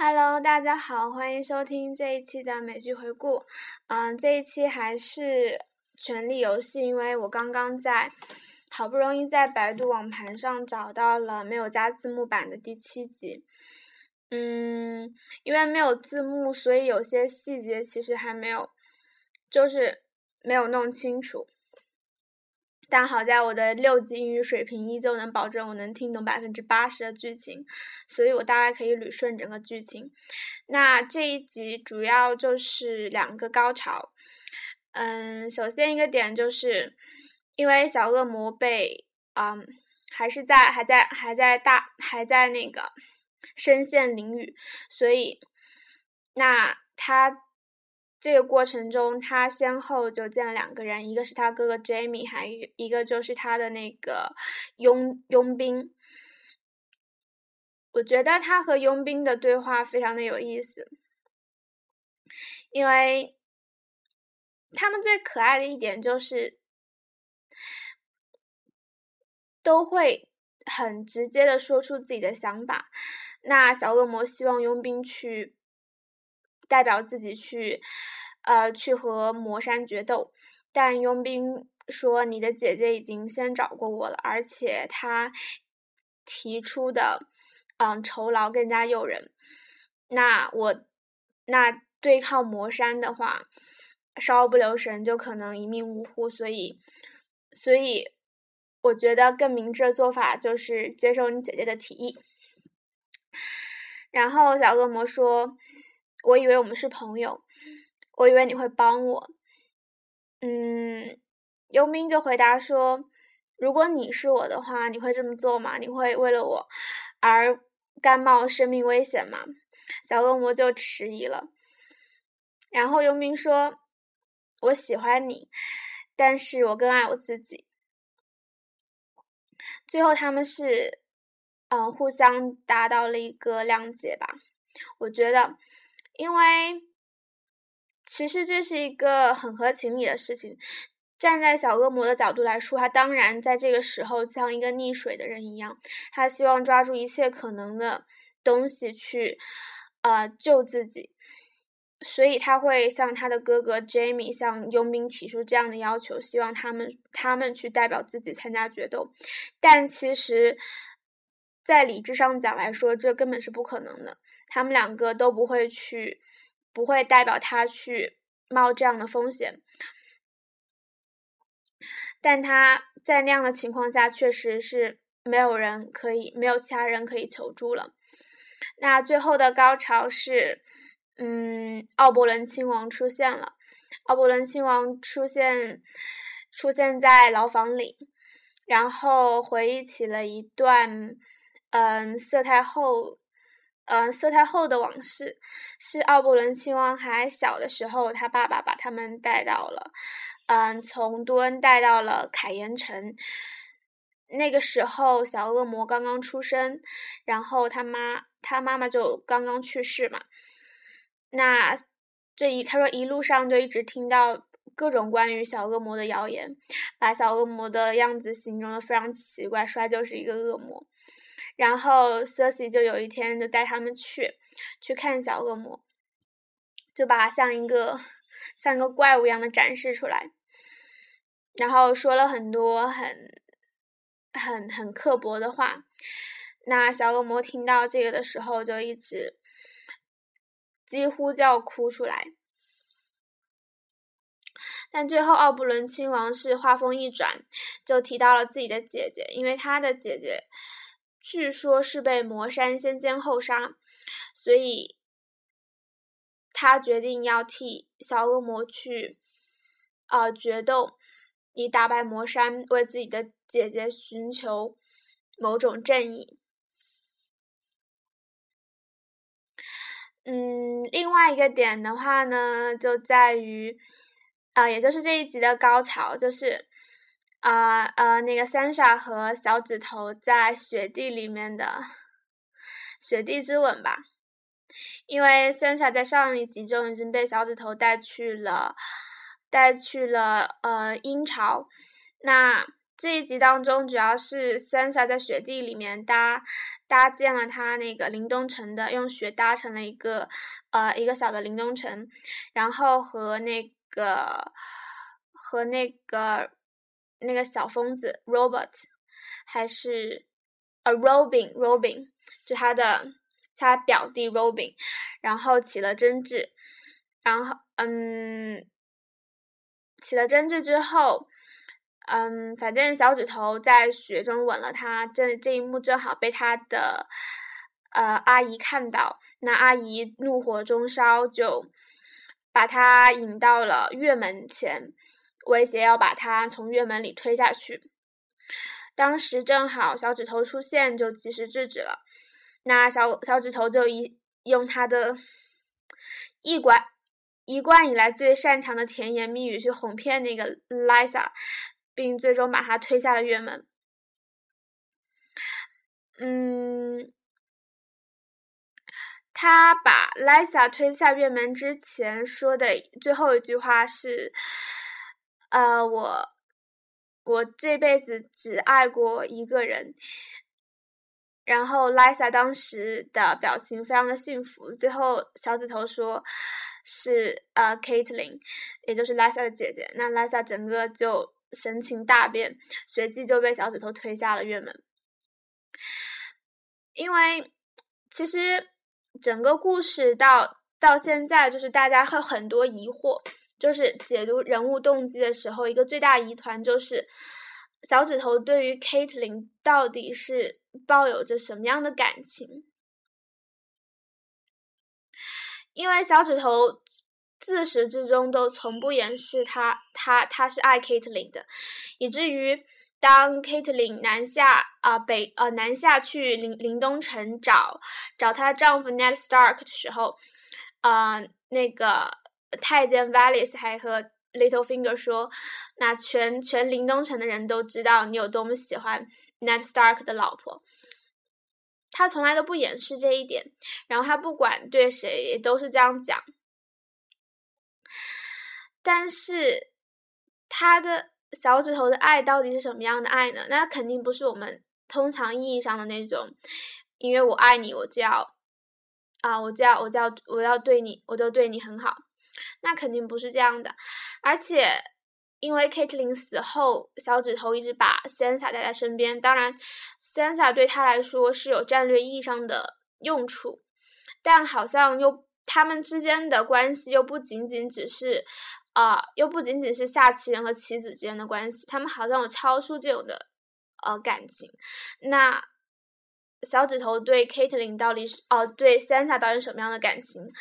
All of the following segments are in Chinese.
Hello，大家好，欢迎收听这一期的美剧回顾。嗯，这一期还是《权力游戏》，因为我刚刚在好不容易在百度网盘上找到了没有加字幕版的第七集。嗯，因为没有字幕，所以有些细节其实还没有，就是没有弄清楚。但好在我的六级英语水平依旧能保证我能听懂百分之八十的剧情，所以我大概可以捋顺整个剧情。那这一集主要就是两个高潮。嗯，首先一个点就是因为小恶魔被嗯还是在还在还在大还在那个深陷囹圄，所以那他。这个过程中，他先后就见了两个人，一个是他哥哥 Jamie，还一个就是他的那个佣佣兵。我觉得他和佣兵的对话非常的有意思，因为他们最可爱的一点就是都会很直接的说出自己的想法。那小恶魔希望佣兵去。代表自己去，呃，去和魔山决斗，但佣兵说：“你的姐姐已经先找过我了，而且她提出的，嗯，酬劳更加诱人。那我，那对抗魔山的话，稍不留神就可能一命呜呼。所以，所以，我觉得更明智的做法就是接受你姐姐的提议。”然后小恶魔说。我以为我们是朋友，我以为你会帮我。嗯，佣兵就回答说：“如果你是我的话，你会这么做吗？你会为了我而甘冒生命危险吗？”小恶魔就迟疑了。然后佣兵说：“我喜欢你，但是我更爱我自己。”最后他们是嗯互相达到了一个谅解吧。我觉得。因为其实这是一个很合情理的事情。站在小恶魔的角度来说，他当然在这个时候像一个溺水的人一样，他希望抓住一切可能的东西去呃救自己，所以他会向他的哥哥 Jamie 向佣兵提出这样的要求，希望他们他们去代表自己参加决斗。但其实，在理智上讲来说，这根本是不可能的。他们两个都不会去，不会代表他去冒这样的风险，但他在那样的情况下，确实是没有人可以，没有其他人可以求助了。那最后的高潮是，嗯，奥伯伦亲王出现了，奥伯伦亲王出现，出现在牢房里，然后回忆起了一段，嗯，瑟太后。嗯，色太后的往事是奥伯伦亲王还小的时候，他爸爸把他们带到了，嗯，从多恩带到了凯岩城。那个时候，小恶魔刚刚出生，然后他妈他妈妈就刚刚去世嘛。那这一他说一路上就一直听到各种关于小恶魔的谣言，把小恶魔的样子形容的非常奇怪，说他就是一个恶魔。然后 c e r s i 就有一天就带他们去去看小恶魔，就把它像一个像一个怪物一样的展示出来，然后说了很多很很很刻薄的话。那小恶魔听到这个的时候，就一直几乎就要哭出来。但最后奥布伦亲王是话锋一转，就提到了自己的姐姐，因为他的姐姐。据说是被魔山先奸后杀，所以他决定要替小恶魔去，呃，决斗，以打败魔山，为自己的姐姐寻求某种正义。嗯，另外一个点的话呢，就在于，啊，也就是这一集的高潮，就是。啊呃，那个 Sansa 和小指头在雪地里面的雪地之吻吧，因为 Sansa 在上一集中已经被小指头带去了，带去了呃阴巢，那这一集当中，主要是 Sansa 在雪地里面搭搭建了他那个林东城的，用雪搭成了一个呃一个小的林东城，然后和那个和那个那个小疯子 Robert 还是 A Robin Robin 就他的他表弟 Robin，然后起了争执，然后嗯起了争执之后。嗯，反正小指头在雪中吻了他，这这一幕正好被他的呃阿姨看到。那阿姨怒火中烧，就把他引到了月门前，威胁要把他从院门里推下去。当时正好小指头出现，就及时制止了。那小小指头就一用他的一贯一贯以来最擅长的甜言蜜语去哄骗那个 Lisa。并最终把他推下了院门。嗯，他把 Lisa 推下院门之前说的最后一句话是：“呃，我我这辈子只爱过一个人。”然后 Lisa 当时的表情非常的幸福。最后小指头说是呃 Caitlyn，也就是 Lisa 的姐姐。那 Lisa 整个就。神情大变，随即就被小指头推下了院门。因为其实整个故事到到现在，就是大家会很多疑惑，就是解读人物动机的时候，一个最大疑团就是小指头对于 Caitlyn 到底是抱有着什么样的感情？因为小指头。自始至终都从不掩饰他，他他是爱 Caitlyn 的，以至于当 Caitlyn 南下啊北呃南下去林林东城找找她丈夫 Ned Stark 的时候，呃那个太监 Valis 还和 Littlefinger 说，那全全林东城的人都知道你有多么喜欢 Ned Stark 的老婆，他从来都不掩饰这一点，然后他不管对谁都是这样讲。但是，他的小指头的爱到底是什么样的爱呢？那肯定不是我们通常意义上的那种，因为我爱你，我就要啊，我就要，我就要，我要对你，我都对你很好。那肯定不是这样的。而且，因为 Caitlyn 死后，小指头一直把 Sansa 带在身边。当然，Sansa 对他来说是有战略意义上的用处，但好像又。他们之间的关系又不仅仅只是，啊，又不仅仅是下棋人和棋子之间的关系，他们好像有超出这种的，呃，感情。那小指头对 Caitlyn 到底是，哦，对 Santa 到底什么样的感情？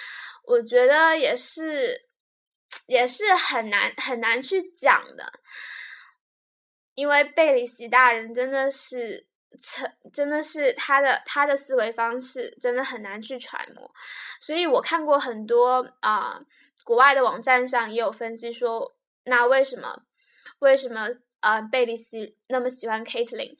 我觉得也是，也是很难很难去讲的，因为贝里奇大人真的是。真真的是他的他的思维方式真的很难去揣摩，所以我看过很多啊，国外的网站上也有分析说，那为什么为什么呃贝利斯那么喜欢 Caitlyn？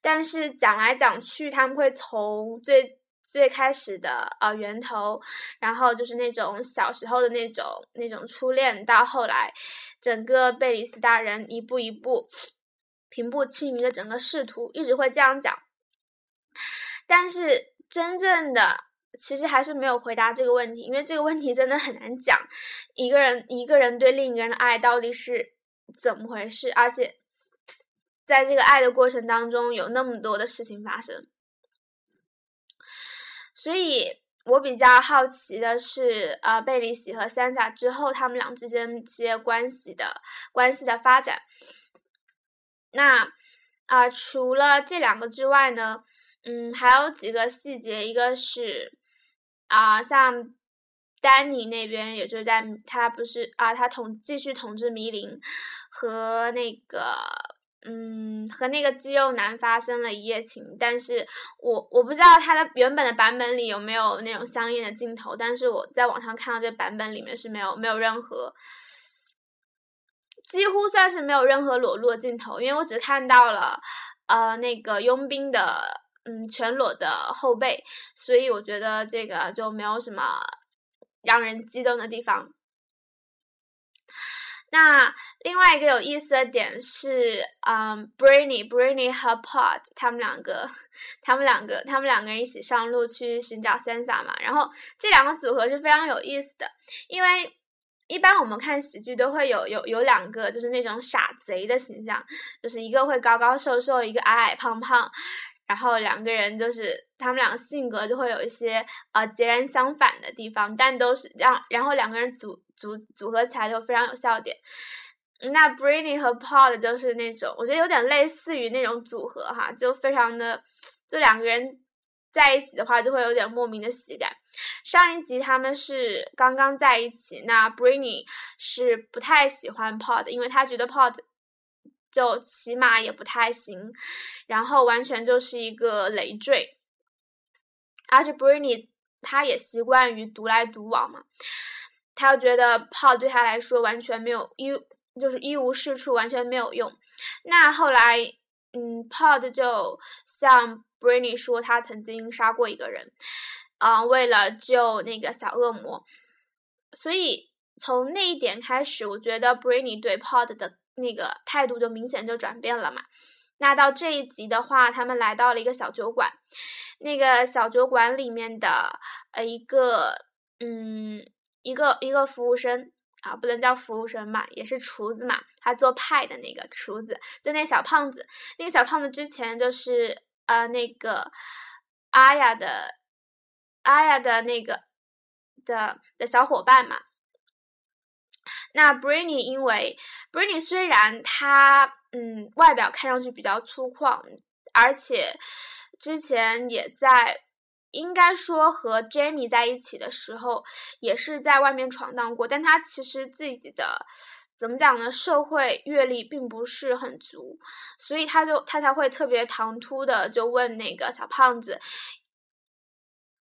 但是讲来讲去，他们会从最最开始的呃源头，然后就是那种小时候的那种那种初恋，到后来整个贝里斯大人一步一步。平步青云的整个仕途一直会这样讲，但是真正的其实还是没有回答这个问题，因为这个问题真的很难讲。一个人一个人对另一个人的爱到底是怎么回事？而且在这个爱的过程当中，有那么多的事情发生，所以我比较好奇的是，呃，贝里喜和三甲之后，他们俩之间这些关系的关系的发展。那啊，除了这两个之外呢，嗯，还有几个细节，一个是啊，像丹尼那边，也就是在他不是啊，他统继续统治迷林，和那个嗯，和那个肌肉男发生了一夜情，但是我我不知道他的原本的版本里有没有那种香艳的镜头，但是我在网上看到这版本里面是没有没有任何。几乎算是没有任何裸露的镜头，因为我只看到了，呃，那个佣兵的嗯全裸的后背，所以我觉得这个就没有什么让人激动的地方。那另外一个有意思的点是，嗯，Brainy，Brainy 和 Pod 他们两个，他们两个，他们两个人一起上路去寻找 Sansa 嘛。然后这两个组合是非常有意思的，因为一般我们看喜剧都会有有有两个就是那种傻贼的形象，就是一个会高高瘦瘦，一个矮矮胖胖。然后两个人就是他们两个性格就会有一些呃截然相反的地方，但都是让然后两个人组组组合起来就非常有笑点。那 Brainy 和 Pod 就是那种我觉得有点类似于那种组合哈，就非常的就两个人在一起的话就会有点莫名的喜感。上一集他们是刚刚在一起，那 Brainy 是不太喜欢 Pod，因为他觉得 Pod。就起码也不太行，然后完全就是一个累赘。而且 Britney 他也习惯于独来独往嘛，他又觉得 Pod 对他来说完全没有一就是一无是处，完全没有用。那后来，嗯，Pod 就向 Britney 说他曾经杀过一个人，啊，为了救那个小恶魔。所以从那一点开始，我觉得 Britney 对 Pod 的。那个态度就明显就转变了嘛。那到这一集的话，他们来到了一个小酒馆，那个小酒馆里面的呃一个嗯一个一个服务生啊，不能叫服务生嘛，也是厨子嘛，他做派的那个厨子，就那小胖子，那个小胖子之前就是呃那个阿雅的阿雅的那个的的小伙伴嘛。那 Briny 因为 Briny 虽然他嗯外表看上去比较粗犷，而且之前也在应该说和 Jamie 在一起的时候也是在外面闯荡过，但他其实自己的怎么讲呢？社会阅历并不是很足，所以他就他才会特别唐突的就问那个小胖子，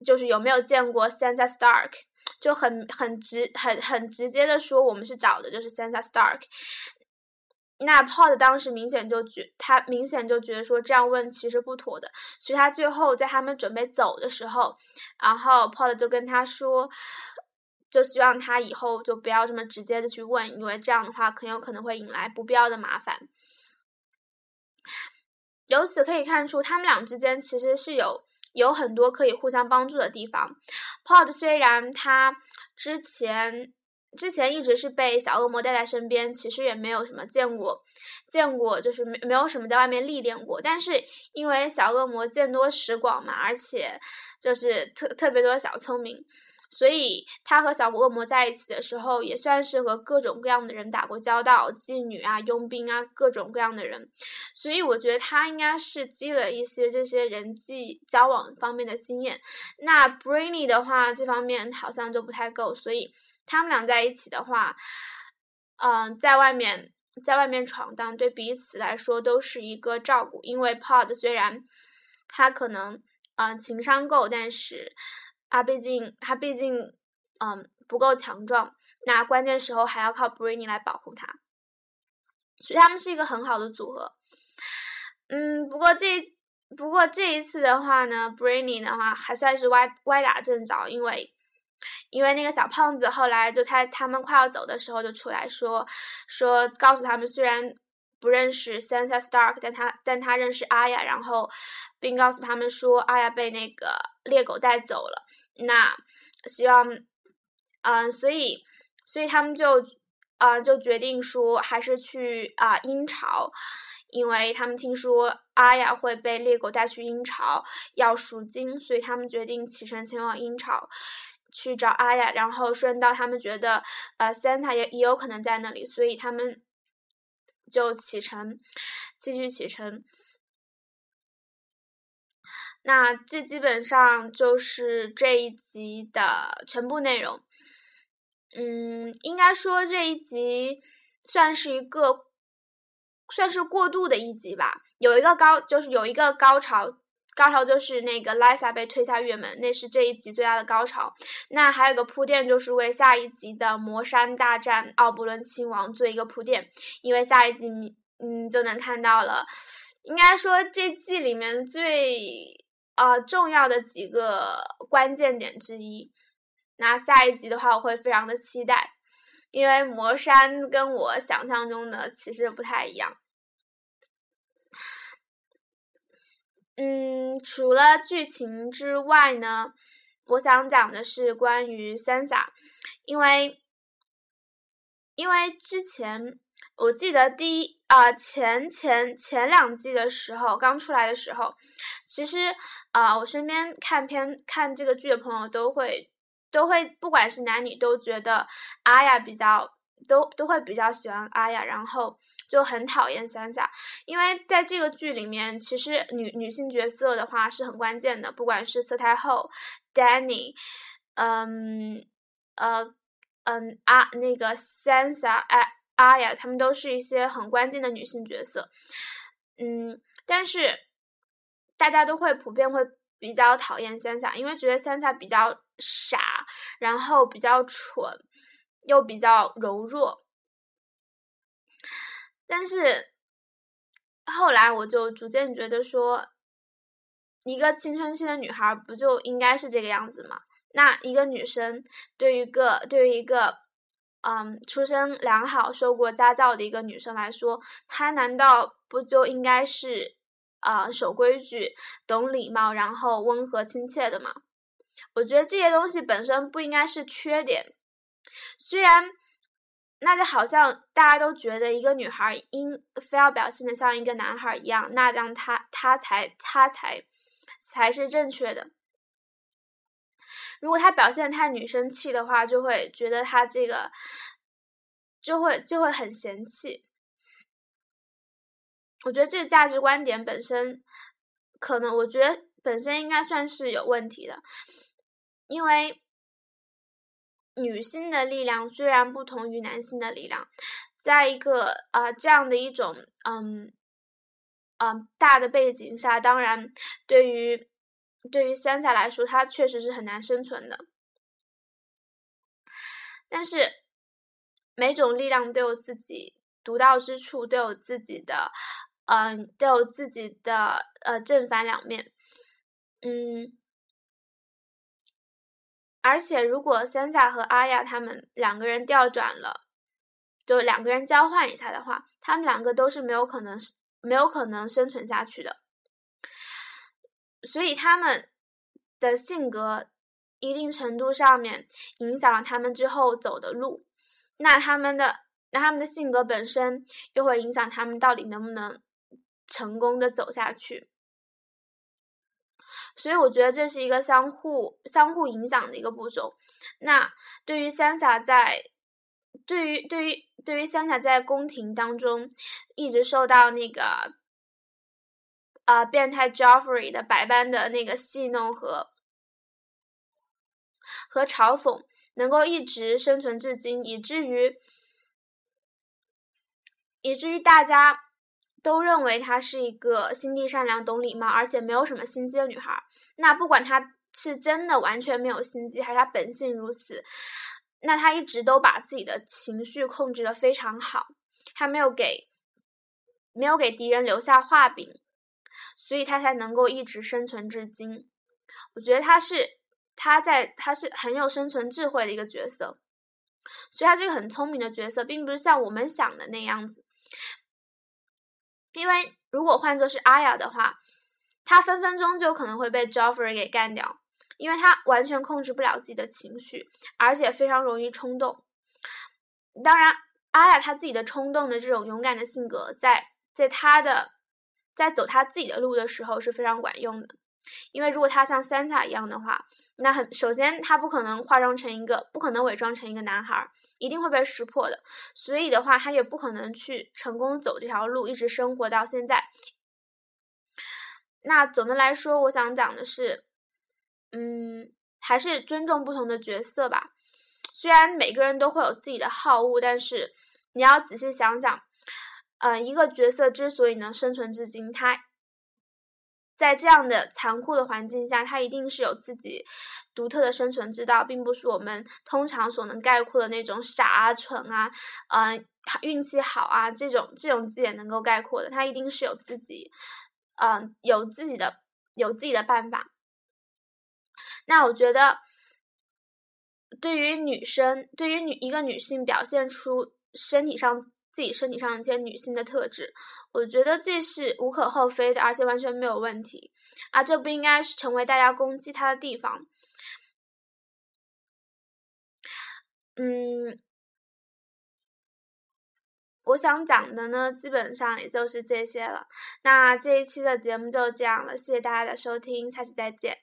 就是有没有见过 Sansa Stark。就很很直很很直接的说，我们是找的就是 Sansa Stark。那 Pod 当时明显就觉他明显就觉得说这样问其实不妥的，所以他最后在他们准备走的时候，然后 Pod 就跟他说，就希望他以后就不要这么直接的去问，因为这样的话很有可能会引来不必要的麻烦。由此可以看出，他们俩之间其实是有。有很多可以互相帮助的地方。Pod 虽然他之前之前一直是被小恶魔带在身边，其实也没有什么见过见过，就是没没有什么在外面历练过。但是因为小恶魔见多识广嘛，而且就是特特别多小聪明。所以他和小恶魔在一起的时候，也算是和各种各样的人打过交道，妓女啊、佣兵啊，各种各样的人。所以我觉得他应该是积了一些这些人际交往方面的经验。那 Brainy 的话，这方面好像就不太够。所以他们俩在一起的话，嗯，在外面在外面闯荡，对彼此来说都是一个照顾。因为 Pod 虽然他可能嗯情商够，但是。他毕竟，他毕竟，嗯，不够强壮。那关键时候还要靠 Brainy 来保护他，所以他们是一个很好的组合。嗯，不过这不过这一次的话呢，Brainy 的话还算是歪歪打正着，因为因为那个小胖子后来就他他们快要走的时候就出来说说告诉他们，虽然不认识 Sansa Stark，但他但他认识阿雅，然后并告诉他们说阿雅被那个猎狗带走了。那希望，嗯，所以，所以他们就，啊，就决定说还是去啊鹰巢，因为他们听说阿雅会被猎狗带去鹰巢要赎金，所以他们决定启程前往鹰巢去找阿雅，然后顺道他们觉得，呃，Santa 也也有可能在那里，所以他们就启程，继续启程。那这基本上就是这一集的全部内容。嗯，应该说这一集算是一个算是过渡的一集吧。有一个高，就是有一个高潮，高潮就是那个 Lisa 被推下月门，那是这一集最大的高潮。那还有个铺垫，就是为下一集的魔山大战奥伯伦亲王做一个铺垫，因为下一集嗯就能看到了。应该说这季里面最。呃，重要的几个关键点之一。那下一集的话，我会非常的期待。因为魔山跟我想象中的其实不太一样。嗯，除了剧情之外呢，我想讲的是关于 Sansa，因为因为之前我记得第一啊前前前两季的时候刚出来的时候，其实啊我身边看片看这个剧的朋友都会都会不管是男女都觉得阿雅比较都都会比较喜欢阿雅，然后。就很讨厌三傻因为在这个剧里面，其实女女性角色的话是很关键的，不管是色太后 Danny，嗯，呃，嗯，阿那个 Sansa，哎，阿雅，她们都是一些很关键的女性角色，嗯，但是大家都会普遍会比较讨厌 Sansa，因为觉得 Sansa 比较傻，然后比较蠢，又比较柔弱。但是后来我就逐渐觉得说，一个青春期的女孩不就应该是这个样子吗？那一个女生对于一个对于一个嗯出身良好、受过家教的一个女生来说，她难道不就应该是啊守规矩、懂礼貌、然后温和亲切的吗？我觉得这些东西本身不应该是缺点，虽然。那就好像大家都觉得一个女孩应非要表现的像一个男孩一样，那让她她才她才才是正确的。如果他表现太女生气的话，就会觉得他这个就会就会很嫌弃。我觉得这个价值观点本身可能，我觉得本身应该算是有问题的，因为。女性的力量虽然不同于男性的力量，在一个啊这样的一种嗯嗯大的背景下，当然对于对于三下来说，它确实是很难生存的。但是每种力量都有自己独到之处，都有自己的嗯都有自己的呃正反两面，嗯。而且，如果三下和阿亚他们两个人调转了，就两个人交换一下的话，他们两个都是没有可能是没有可能生存下去的。所以，他们的性格一定程度上面影响了他们之后走的路。那他们的那他们的性格本身又会影响他们到底能不能成功的走下去。所以我觉得这是一个相互相互影响的一个步骤。那对于三峡在，对于对于对于三峡在宫廷当中一直受到那个啊变态 Joffrey 的百般的那个戏弄和和嘲讽，能够一直生存至今，以至于以至于大家。都认为她是一个心地善良、懂礼貌，而且没有什么心机的女孩。那不管她是真的完全没有心机，还是她本性如此，那她一直都把自己的情绪控制的非常好，她没有给没有给敌人留下画饼，所以他才能够一直生存至今。我觉得他是他在他是很有生存智慧的一个角色，所以他这个很聪明的角色，并不是像我们想的那样子。因为如果换作是阿雅的话，她分分钟就可能会被 Joffrey 给干掉，因为她完全控制不了自己的情绪，而且非常容易冲动。当然，阿雅她自己的冲动的这种勇敢的性格，在在她的在走他自己的路的时候是非常管用的。因为如果他像 Santa 一样的话，那很首先他不可能化妆成一个，不可能伪装成一个男孩，一定会被识破的。所以的话，他也不可能去成功走这条路，一直生活到现在。那总的来说，我想讲的是，嗯，还是尊重不同的角色吧。虽然每个人都会有自己的好恶，但是你要仔细想想，嗯，一个角色之所以能生存至今，他。在这样的残酷的环境下，他一定是有自己独特的生存之道，并不是我们通常所能概括的那种傻啊、蠢啊、嗯、运气好啊这种这种字眼能够概括的。他一定是有自己，嗯，有自己的有自己的办法。那我觉得，对于女生，对于女一个女性表现出身体上自己身体上一些女性的特质，我觉得这是无可厚非的，而且完全没有问题啊！这不应该是成为大家攻击她的地方。嗯，我想讲的呢，基本上也就是这些了。那这一期的节目就这样了，谢谢大家的收听，下期再见。